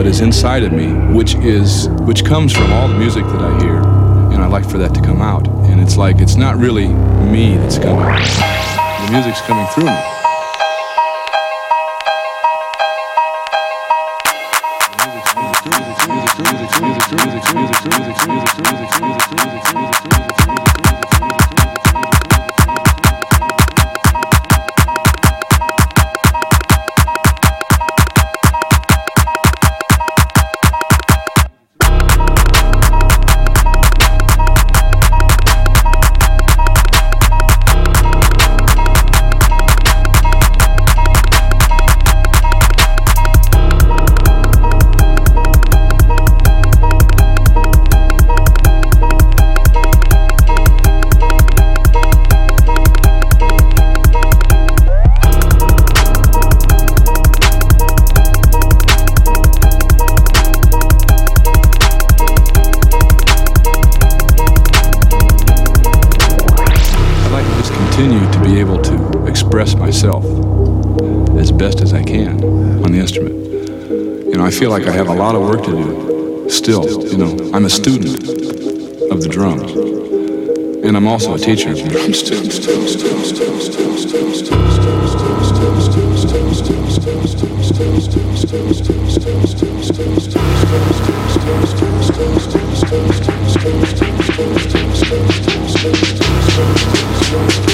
what is inside of me, which is which comes from all the music that I hear, and I like for that to come out. And it's like it's not really me that's coming; the music's coming through me. Teacher. and I'm